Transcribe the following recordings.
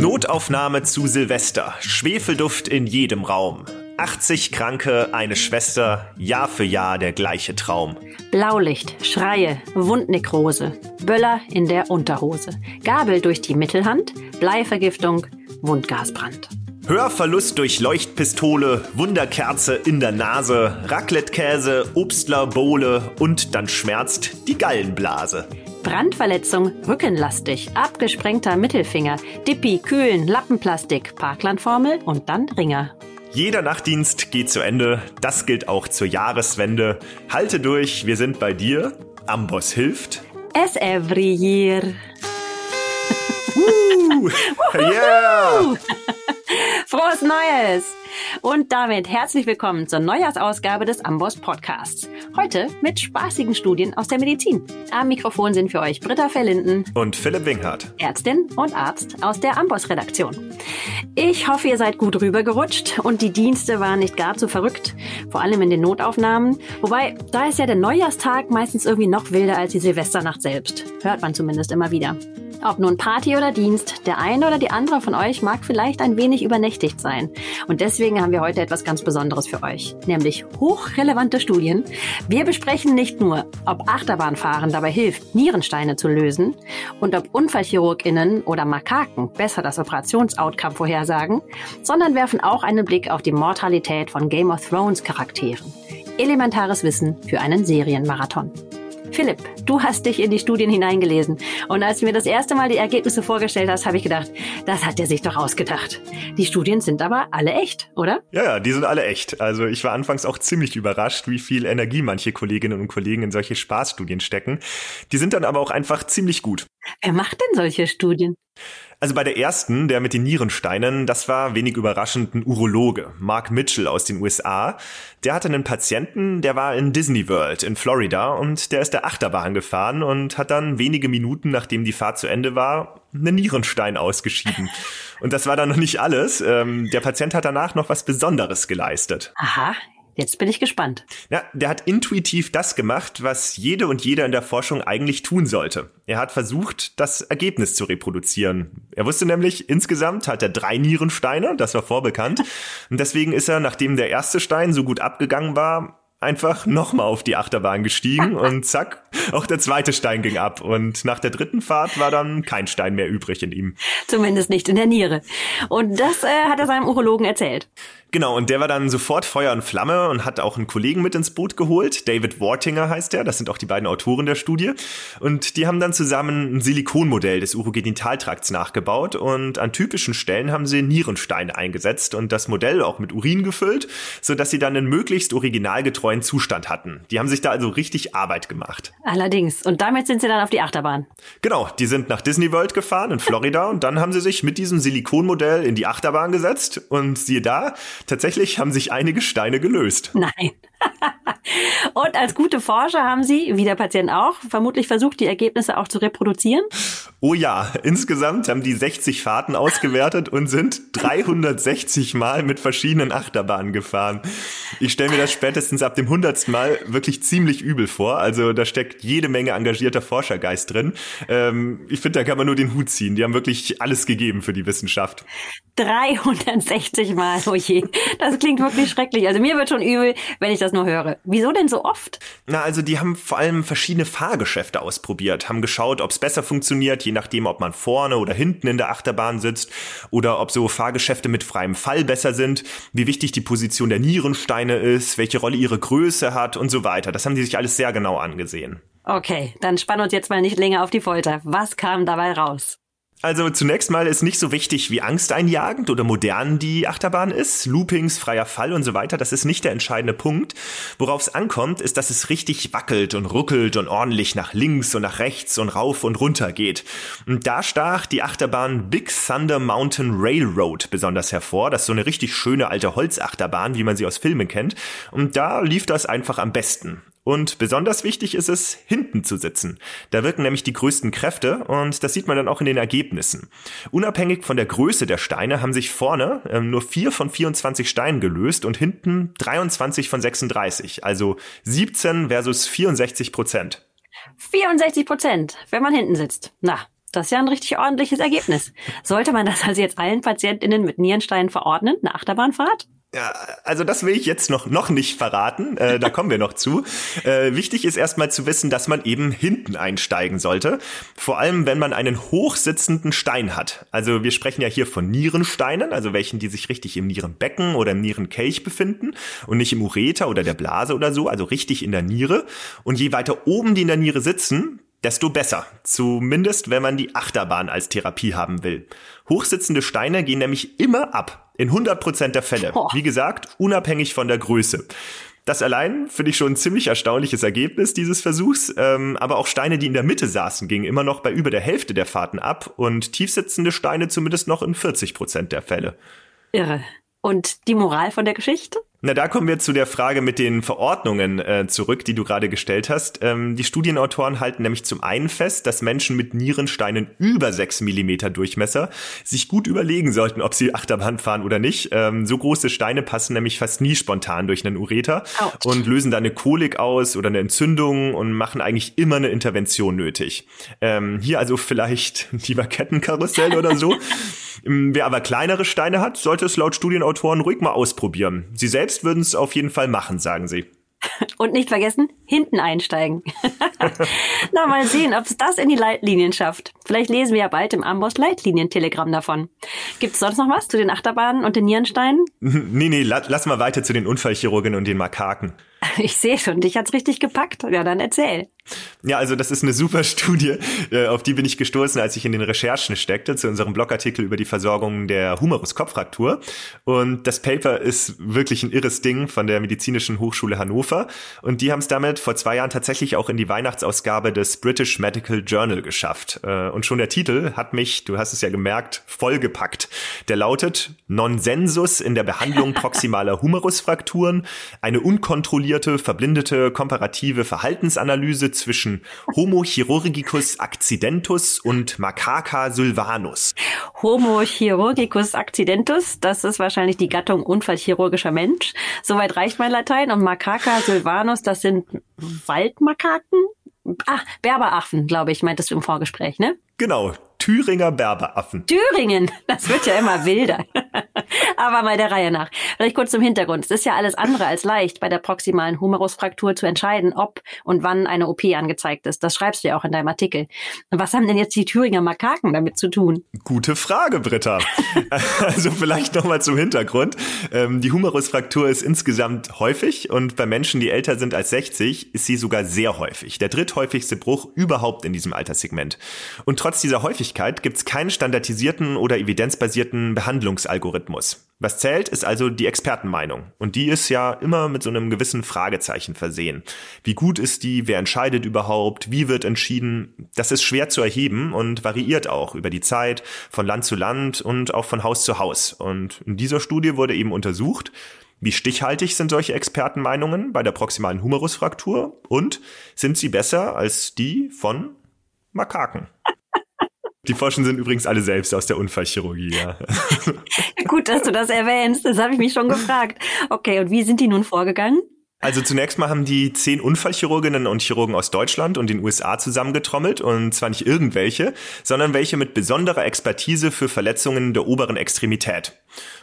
Notaufnahme zu Silvester. Schwefelduft in jedem Raum. 80 Kranke, eine Schwester, Jahr für Jahr der gleiche Traum. Blaulicht, Schreie, Wundnekrose, Böller in der Unterhose, Gabel durch die Mittelhand, Bleivergiftung, Wundgasbrand. Hörverlust durch Leuchtpistole, Wunderkerze in der Nase, Raclettekäse, Obstler, Bowle und dann schmerzt die Gallenblase. Brandverletzung, rückenlastig, abgesprengter Mittelfinger, Dippi, Kühlen, Lappenplastik, Parklandformel und dann Ringer. Jeder Nachtdienst geht zu Ende. Das gilt auch zur Jahreswende. Halte durch, wir sind bei dir. Amboss hilft. Es every year. Uh, yeah! Frohes Neues! Und damit herzlich willkommen zur Neujahrsausgabe des Amboss Podcasts. Heute mit spaßigen Studien aus der Medizin. Am Mikrofon sind für euch Britta Verlinden und Philipp Winkhardt, Ärztin und Arzt aus der Amboss Redaktion. Ich hoffe, ihr seid gut rübergerutscht und die Dienste waren nicht gar zu verrückt, vor allem in den Notaufnahmen. Wobei, da ist ja der Neujahrstag meistens irgendwie noch wilder als die Silvesternacht selbst. Hört man zumindest immer wieder. Ob nun Party oder Dienst, der eine oder die andere von euch mag vielleicht ein wenig übernächtigt sein. Und deswegen haben wir heute etwas ganz Besonderes für euch, nämlich hochrelevante Studien. Wir besprechen nicht nur, ob Achterbahnfahren dabei hilft, Nierensteine zu lösen und ob UnfallchirurgInnen oder Makaken besser das Operationsoutcome vorhersagen, sondern werfen auch einen Blick auf die Mortalität von Game of Thrones Charakteren. Elementares Wissen für einen Serienmarathon. Philipp, du hast dich in die Studien hineingelesen. Und als du mir das erste Mal die Ergebnisse vorgestellt hast, habe ich gedacht, das hat er sich doch ausgedacht. Die Studien sind aber alle echt, oder? Ja, ja, die sind alle echt. Also ich war anfangs auch ziemlich überrascht, wie viel Energie manche Kolleginnen und Kollegen in solche Spaßstudien stecken. Die sind dann aber auch einfach ziemlich gut. Wer macht denn solche Studien? Also bei der ersten, der mit den Nierensteinen, das war wenig überraschend ein Urologe, Mark Mitchell aus den USA. Der hatte einen Patienten, der war in Disney World in Florida und der ist der Achterbahn gefahren und hat dann wenige Minuten, nachdem die Fahrt zu Ende war, einen Nierenstein ausgeschieden. Und das war dann noch nicht alles. Ähm, der Patient hat danach noch was Besonderes geleistet. Aha, Jetzt bin ich gespannt. Ja, der hat intuitiv das gemacht, was jede und jeder in der Forschung eigentlich tun sollte. Er hat versucht, das Ergebnis zu reproduzieren. Er wusste nämlich, insgesamt hat er drei Nierensteine, das war vorbekannt. Und deswegen ist er, nachdem der erste Stein so gut abgegangen war, einfach nochmal auf die Achterbahn gestiegen und zack, auch der zweite Stein ging ab. Und nach der dritten Fahrt war dann kein Stein mehr übrig in ihm. Zumindest nicht in der Niere. Und das äh, hat er seinem Urologen erzählt. Genau, und der war dann sofort Feuer und Flamme und hat auch einen Kollegen mit ins Boot geholt. David Wartinger heißt er, das sind auch die beiden Autoren der Studie. Und die haben dann zusammen ein Silikonmodell des Urogenitaltrakts nachgebaut und an typischen Stellen haben sie Nierensteine eingesetzt und das Modell auch mit Urin gefüllt, sodass sie dann einen möglichst originalgetreuen Zustand hatten. Die haben sich da also richtig Arbeit gemacht. Allerdings. Und damit sind sie dann auf die Achterbahn. Genau, die sind nach Disney World gefahren in Florida und dann haben sie sich mit diesem Silikonmodell in die Achterbahn gesetzt und siehe da, Tatsächlich haben sich einige Steine gelöst. Nein. Und als gute Forscher haben Sie, wie der Patient auch, vermutlich versucht, die Ergebnisse auch zu reproduzieren? Oh ja, insgesamt haben die 60 Fahrten ausgewertet und sind 360 Mal mit verschiedenen Achterbahnen gefahren. Ich stelle mir das spätestens ab dem 100. Mal wirklich ziemlich übel vor. Also da steckt jede Menge engagierter Forschergeist drin. Ähm, ich finde, da kann man nur den Hut ziehen. Die haben wirklich alles gegeben für die Wissenschaft. 360 Mal, oh je. Das klingt wirklich schrecklich. Also mir wird schon übel, wenn ich das nur höre. Wieso denn so oft? Na, also die haben vor allem verschiedene Fahrgeschäfte ausprobiert, haben geschaut, ob es besser funktioniert, je nachdem, ob man vorne oder hinten in der Achterbahn sitzt oder ob so Fahrgeschäfte mit freiem Fall besser sind, wie wichtig die Position der Nierensteine ist, welche Rolle ihre Größe hat und so weiter. Das haben die sich alles sehr genau angesehen. Okay, dann spann uns jetzt mal nicht länger auf die Folter. Was kam dabei raus? Also zunächst mal ist nicht so wichtig, wie angsteinjagend oder modern die Achterbahn ist. Loopings, freier Fall und so weiter, das ist nicht der entscheidende Punkt. Worauf es ankommt, ist, dass es richtig wackelt und ruckelt und ordentlich nach links und nach rechts und rauf und runter geht. Und da stach die Achterbahn Big Thunder Mountain Railroad besonders hervor. Das ist so eine richtig schöne alte Holzachterbahn, wie man sie aus Filmen kennt. Und da lief das einfach am besten. Und besonders wichtig ist es, hinten zu sitzen. Da wirken nämlich die größten Kräfte und das sieht man dann auch in den Ergebnissen. Unabhängig von der Größe der Steine haben sich vorne ähm, nur 4 von 24 Steinen gelöst und hinten 23 von 36, also 17 versus 64 Prozent. 64 Prozent, wenn man hinten sitzt. Na, Das ist ja ein richtig ordentliches Ergebnis. Sollte man das also jetzt allen PatientInnen mit Nierensteinen verordnen, eine Achterbahnfahrt? Ja, also das will ich jetzt noch, noch nicht verraten. Äh, da kommen wir noch zu. Äh, wichtig ist erstmal zu wissen, dass man eben hinten einsteigen sollte. Vor allem, wenn man einen hochsitzenden Stein hat. Also wir sprechen ja hier von Nierensteinen, also welchen, die sich richtig im Nierenbecken oder im Nierenkelch befinden und nicht im Ureter oder der Blase oder so, also richtig in der Niere. Und je weiter oben die in der Niere sitzen, desto besser. Zumindest, wenn man die Achterbahn als Therapie haben will. Hochsitzende Steine gehen nämlich immer ab. In 100% der Fälle. Wie gesagt, unabhängig von der Größe. Das allein finde ich schon ein ziemlich erstaunliches Ergebnis dieses Versuchs. Ähm, aber auch Steine, die in der Mitte saßen, gingen immer noch bei über der Hälfte der Fahrten ab und tiefsitzende Steine zumindest noch in 40% der Fälle. Irre. Und die Moral von der Geschichte? Na, da kommen wir zu der Frage mit den Verordnungen äh, zurück, die du gerade gestellt hast. Ähm, die Studienautoren halten nämlich zum einen fest, dass Menschen mit Nierensteinen über sechs Millimeter Durchmesser sich gut überlegen sollten, ob sie Achterbahn fahren oder nicht. Ähm, so große Steine passen nämlich fast nie spontan durch einen Ureter Ouch. und lösen da eine Kolik aus oder eine Entzündung und machen eigentlich immer eine Intervention nötig. Ähm, hier also vielleicht lieber Kettenkarussell oder so. Ähm, wer aber kleinere Steine hat, sollte es laut Studienautoren ruhig mal ausprobieren. Sie selbst würden es auf jeden Fall machen, sagen sie. Und nicht vergessen, hinten einsteigen. Na, mal sehen, ob es das in die Leitlinien schafft. Vielleicht lesen wir ja bald im Amboss Leitlinien-Telegramm davon. Gibt es sonst noch was zu den Achterbahnen und den Nierensteinen? Nee, nee, lass mal weiter zu den Unfallchirurgen und den Makaken. Ich sehe schon, dich hat's richtig gepackt. Ja, dann erzähl. Ja, also das ist eine super Studie, äh, auf die bin ich gestoßen, als ich in den Recherchen steckte zu unserem Blogartikel über die Versorgung der Humerus-Kopffraktur. Und das Paper ist wirklich ein irres Ding von der Medizinischen Hochschule Hannover. Und die haben es damit vor zwei Jahren tatsächlich auch in die Weihnachtsausgabe des British Medical Journal geschafft. Äh, und schon der Titel hat mich, du hast es ja gemerkt, vollgepackt. Der lautet Nonsensus in der Behandlung proximaler Humerusfrakturen, eine unkontrollierte, verblindete, komparative Verhaltensanalyse zwischen Homo chirurgicus accidentus und Macaca sylvanus. Homo chirurgicus accidentus, das ist wahrscheinlich die Gattung unfallchirurgischer Mensch. Soweit reicht mein Latein. Und Macaca sylvanus, das sind Waldmakaken? Ah, Berberaffen, glaube ich, meintest du im Vorgespräch, ne? Genau, Thüringer Berberaffen. Thüringen, das wird ja immer wilder. Aber mal der Reihe nach. Vielleicht kurz zum Hintergrund. Es ist ja alles andere als leicht, bei der proximalen Humerusfraktur zu entscheiden, ob und wann eine OP angezeigt ist. Das schreibst du ja auch in deinem Artikel. Was haben denn jetzt die Thüringer Makaken damit zu tun? Gute Frage, Britta. also vielleicht nochmal zum Hintergrund. Ähm, die Humerusfraktur ist insgesamt häufig und bei Menschen, die älter sind als 60, ist sie sogar sehr häufig. Der dritthäufigste Bruch überhaupt in diesem Alterssegment. Und trotz dieser Häufigkeit gibt es keinen standardisierten oder evidenzbasierten Behandlungsalgorithmus. Was zählt, ist also die Expertenmeinung. Und die ist ja immer mit so einem gewissen Fragezeichen versehen. Wie gut ist die? Wer entscheidet überhaupt? Wie wird entschieden? Das ist schwer zu erheben und variiert auch über die Zeit, von Land zu Land und auch von Haus zu Haus. Und in dieser Studie wurde eben untersucht, wie stichhaltig sind solche Expertenmeinungen bei der proximalen Humerusfraktur und sind sie besser als die von Makaken? Die Forschen sind übrigens alle selbst aus der Unfallchirurgie, ja. Gut, dass du das erwähnst. Das habe ich mich schon gefragt. Okay, und wie sind die nun vorgegangen? Also zunächst mal haben die zehn Unfallchirurginnen und Chirurgen aus Deutschland und den USA zusammengetrommelt und zwar nicht irgendwelche, sondern welche mit besonderer Expertise für Verletzungen der oberen Extremität.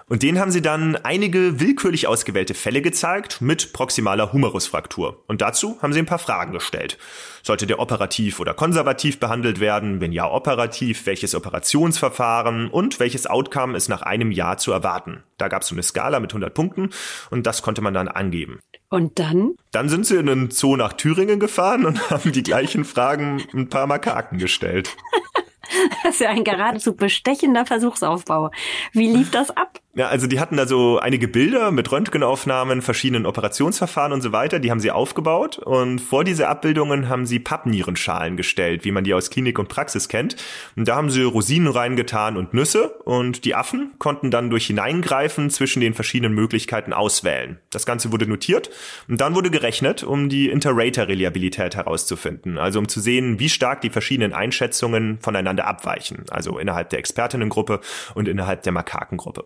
Und denen haben sie dann einige willkürlich ausgewählte Fälle gezeigt mit proximaler Humerusfraktur. Und dazu haben sie ein paar Fragen gestellt. Sollte der operativ oder konservativ behandelt werden? Wenn ja, operativ, welches Operationsverfahren und welches Outcome ist nach einem Jahr zu erwarten? Da gab es so eine Skala mit 100 Punkten und das konnte man dann angeben. Und dann? Dann sind sie in einen Zoo nach Thüringen gefahren und haben die gleichen Fragen ein paar Makaken gestellt. Das ist ja ein geradezu bestechender Versuchsaufbau. Wie lief das ab? Ja, also die hatten da so einige Bilder mit Röntgenaufnahmen, verschiedenen Operationsverfahren und so weiter. Die haben sie aufgebaut und vor diese Abbildungen haben sie Pappnierenschalen gestellt, wie man die aus Klinik und Praxis kennt. Und da haben sie Rosinen reingetan und Nüsse und die Affen konnten dann durch Hineingreifen zwischen den verschiedenen Möglichkeiten auswählen. Das Ganze wurde notiert und dann wurde gerechnet, um die Inter-Rater-Reliabilität herauszufinden. Also um zu sehen, wie stark die verschiedenen Einschätzungen voneinander abweichen. Also innerhalb der Expertinnengruppe und innerhalb der Makakengruppe.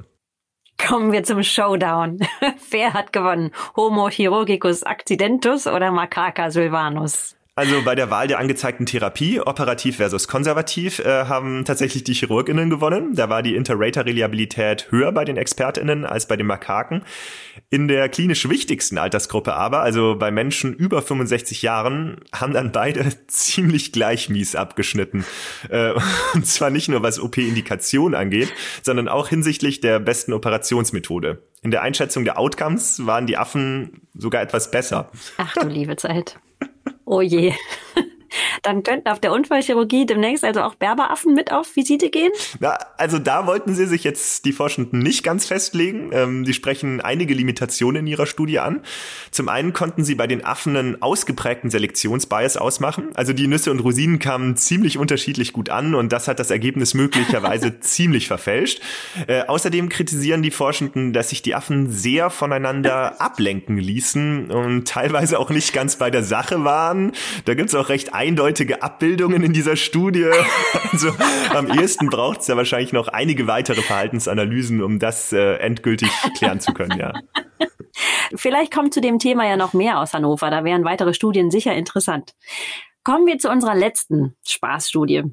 Kommen wir zum Showdown. Wer hat gewonnen? Homo chirurgicus accidentus oder Macaca sylvanus? Also bei der Wahl der angezeigten Therapie, operativ versus konservativ, äh, haben tatsächlich die Chirurginnen gewonnen. Da war die Interrater-Reliabilität höher bei den ExpertInnen als bei den Makaken. In der klinisch wichtigsten Altersgruppe aber, also bei Menschen über 65 Jahren, haben dann beide ziemlich gleich mies abgeschnitten. Äh, und zwar nicht nur was OP-Indikation angeht, sondern auch hinsichtlich der besten Operationsmethode. In der Einschätzung der Outcomes waren die Affen sogar etwas besser. Ach du liebe Zeit. Oh je. Dann könnten auf der Unfallchirurgie demnächst also auch Berberaffen mit auf Visite gehen? Na, also da wollten sie sich jetzt die Forschenden nicht ganz festlegen. Ähm, die sprechen einige Limitationen in ihrer Studie an. Zum einen konnten sie bei den Affen einen ausgeprägten Selektionsbias ausmachen. Also die Nüsse und Rosinen kamen ziemlich unterschiedlich gut an und das hat das Ergebnis möglicherweise ziemlich verfälscht. Äh, außerdem kritisieren die Forschenden, dass sich die Affen sehr voneinander ablenken ließen und teilweise auch nicht ganz bei der Sache waren. Da gibt's auch recht eindeutige Abbildungen in dieser Studie. Also am ehesten braucht es ja wahrscheinlich noch einige weitere Verhaltensanalysen, um das äh, endgültig klären zu können, ja. Vielleicht kommt zu dem Thema ja noch mehr aus Hannover. Da wären weitere Studien sicher interessant. Kommen wir zu unserer letzten Spaßstudie.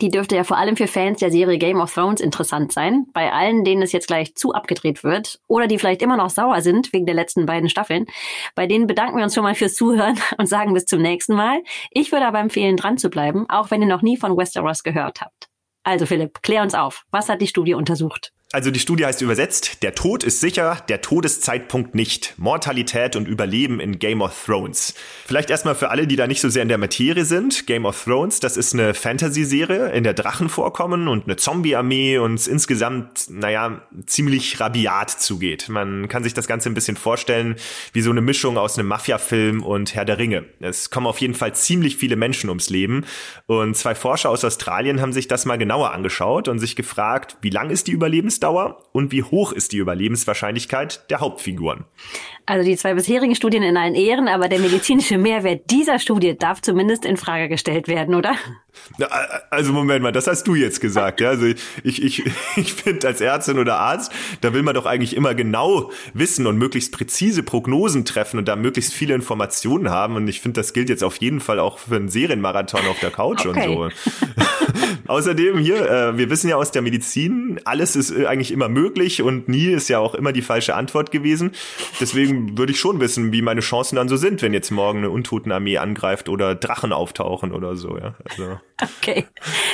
Die dürfte ja vor allem für Fans der Serie Game of Thrones interessant sein. Bei allen, denen es jetzt gleich zu abgedreht wird oder die vielleicht immer noch sauer sind wegen der letzten beiden Staffeln. Bei denen bedanken wir uns schon mal fürs Zuhören und sagen bis zum nächsten Mal. Ich würde aber empfehlen, dran zu bleiben, auch wenn ihr noch nie von Westeros gehört habt. Also Philipp, klär uns auf. Was hat die Studie untersucht? Also die Studie heißt übersetzt, der Tod ist sicher, der Todeszeitpunkt nicht. Mortalität und Überleben in Game of Thrones. Vielleicht erstmal für alle, die da nicht so sehr in der Materie sind. Game of Thrones, das ist eine Fantasy-Serie, in der Drachen vorkommen und eine Zombie-Armee und insgesamt, naja, ziemlich rabiat zugeht. Man kann sich das Ganze ein bisschen vorstellen wie so eine Mischung aus einem Mafia-Film und Herr der Ringe. Es kommen auf jeden Fall ziemlich viele Menschen ums Leben und zwei Forscher aus Australien haben sich das mal genauer angeschaut und sich gefragt, wie lang ist die Überlebensdauer Lebensdauer und wie hoch ist die Überlebenswahrscheinlichkeit der Hauptfiguren. Also die zwei bisherigen Studien in allen Ehren, aber der medizinische Mehrwert dieser Studie darf zumindest in Frage gestellt werden, oder? Also Moment mal, das hast du jetzt gesagt. Ja? Also ich, ich, ich finde als Ärztin oder Arzt, da will man doch eigentlich immer genau wissen und möglichst präzise Prognosen treffen und da möglichst viele Informationen haben. Und ich finde, das gilt jetzt auf jeden Fall auch für einen Serienmarathon auf der Couch okay. und so. Außerdem hier, äh, wir wissen ja aus der Medizin, alles ist äh, eigentlich immer möglich und nie ist ja auch immer die falsche Antwort gewesen. Deswegen würde ich schon wissen, wie meine Chancen dann so sind, wenn jetzt morgen eine Untotenarmee angreift oder Drachen auftauchen oder so. Ja? Also. Okay.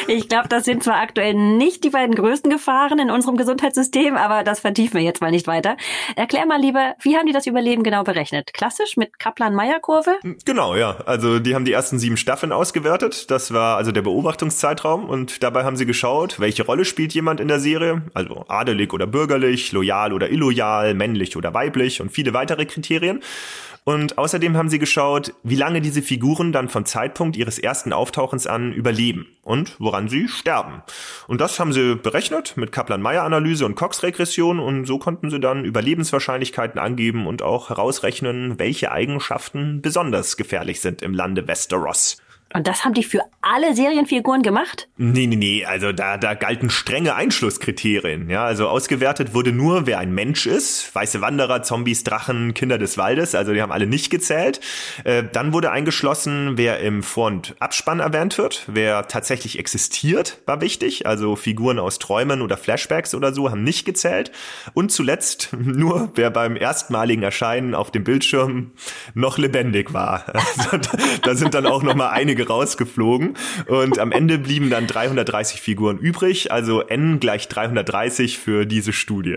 Ich glaube, das sind zwar aktuell nicht die beiden größten Gefahren in unserem Gesundheitssystem, aber das vertiefen wir jetzt mal nicht weiter. Erklär mal lieber, wie haben die das Überleben genau berechnet? Klassisch mit Kaplan-Meier-Kurve? Genau, ja. Also die haben die ersten sieben Staffeln ausgewertet. Das war also der Beobachtungszeitraum und dabei haben sie geschaut, welche Rolle spielt jemand in der Serie, also adelig oder bürgerlich, loyal oder illoyal, männlich oder weiblich und viele weitere Kriterien. Und außerdem haben sie geschaut, wie lange diese Figuren dann vom Zeitpunkt ihres ersten Auftauchens an überleben und woran sie sterben. Und das haben sie berechnet mit Kaplan-Meier-Analyse und Cox-Regression und so konnten sie dann Überlebenswahrscheinlichkeiten angeben und auch herausrechnen, welche Eigenschaften besonders gefährlich sind im Lande Westeros. Und das haben die für alle Serienfiguren gemacht? Nee, nee, nee, also da, da galten strenge Einschlusskriterien. Ja, also ausgewertet wurde nur, wer ein Mensch ist. Weiße Wanderer, Zombies, Drachen, Kinder des Waldes, also die haben alle nicht gezählt. Äh, dann wurde eingeschlossen, wer im Vor- und Abspann erwähnt wird. Wer tatsächlich existiert, war wichtig. Also Figuren aus Träumen oder Flashbacks oder so haben nicht gezählt. Und zuletzt nur, wer beim erstmaligen Erscheinen auf dem Bildschirm noch lebendig war. Also, da sind dann auch noch mal einige einige rausgeflogen und am Ende blieben dann 330 Figuren übrig, also n gleich 330 für diese Studie.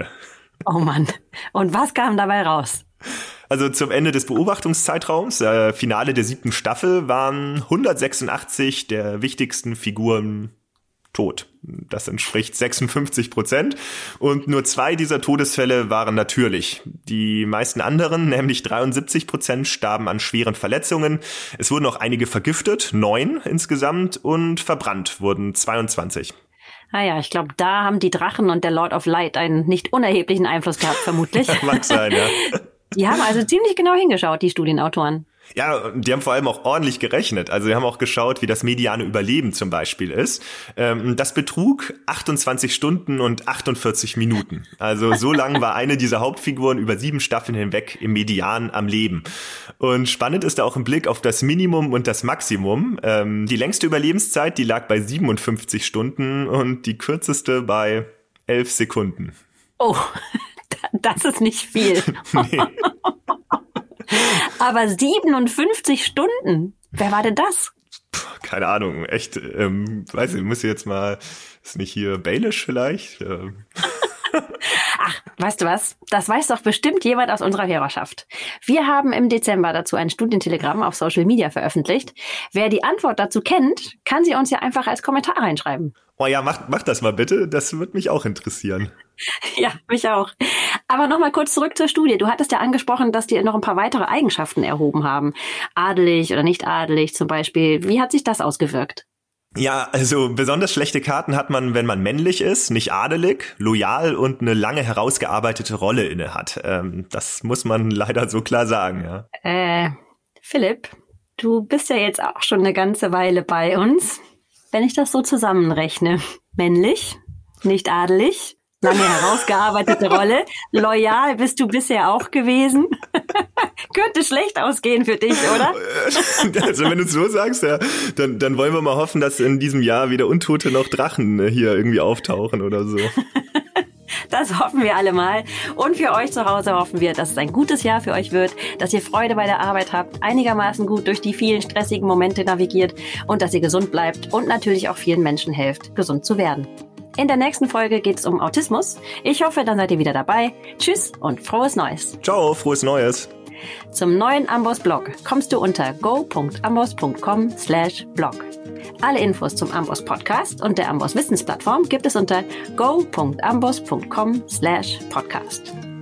Oh Mann. Und was kam dabei raus? Also zum Ende des Beobachtungszeitraums, äh, Finale der siebten Staffel, waren 186 der wichtigsten Figuren tot. Das entspricht 56 Prozent. Und nur zwei dieser Todesfälle waren natürlich. Die meisten anderen, nämlich 73 Prozent, starben an schweren Verletzungen. Es wurden auch einige vergiftet, neun insgesamt, und verbrannt wurden 22. Ah ja, ich glaube, da haben die Drachen und der Lord of Light einen nicht unerheblichen Einfluss gehabt, vermutlich. Mag sein, ja. Die haben also ziemlich genau hingeschaut, die Studienautoren. Ja, die haben vor allem auch ordentlich gerechnet. Also wir haben auch geschaut, wie das mediane Überleben zum Beispiel ist. Ähm, das betrug 28 Stunden und 48 Minuten. Also so lang war eine dieser Hauptfiguren über sieben Staffeln hinweg im Median am Leben. Und spannend ist da auch ein Blick auf das Minimum und das Maximum. Ähm, die längste Überlebenszeit, die lag bei 57 Stunden und die kürzeste bei 11 Sekunden. Oh, das ist nicht viel. nee. Aber 57 Stunden. Wer war denn das? keine Ahnung, echt, ähm, weiß ich, muss ich jetzt mal, ist nicht hier Baelish vielleicht? Ähm. Ach, weißt du was? Das weiß doch bestimmt jemand aus unserer Hörerschaft. Wir haben im Dezember dazu ein Studientelegramm auf Social Media veröffentlicht. Wer die Antwort dazu kennt, kann sie uns ja einfach als Kommentar reinschreiben. Oh ja, mach, mach das mal bitte. Das wird mich auch interessieren. Ja, mich auch. Aber nochmal kurz zurück zur Studie. Du hattest ja angesprochen, dass die noch ein paar weitere Eigenschaften erhoben haben. Adelig oder nicht adelig zum Beispiel. Wie hat sich das ausgewirkt? Ja, also besonders schlechte Karten hat man, wenn man männlich ist, nicht adelig, loyal und eine lange herausgearbeitete Rolle inne hat. Ähm, das muss man leider so klar sagen, ja. Äh, Philipp, du bist ja jetzt auch schon eine ganze Weile bei uns. Wenn ich das so zusammenrechne, männlich, nicht adelig, lange herausgearbeitete Rolle. Loyal bist du bisher auch gewesen. Könnte schlecht ausgehen für dich, oder? Also wenn du es so sagst, ja, dann, dann wollen wir mal hoffen, dass in diesem Jahr wieder Untote noch Drachen äh, hier irgendwie auftauchen oder so. Das hoffen wir alle mal. Und für euch zu Hause hoffen wir, dass es ein gutes Jahr für euch wird, dass ihr Freude bei der Arbeit habt, einigermaßen gut durch die vielen stressigen Momente navigiert und dass ihr gesund bleibt und natürlich auch vielen Menschen helft, gesund zu werden. In der nächsten Folge geht es um Autismus. Ich hoffe, dann seid ihr wieder dabei. Tschüss und frohes Neues. Ciao, frohes Neues. Zum neuen Amboss Blog kommst du unter go.amboss.com slash blog. Alle Infos zum Amboss Podcast und der Amboss Wissensplattform gibt es unter go.amboss.com slash podcast.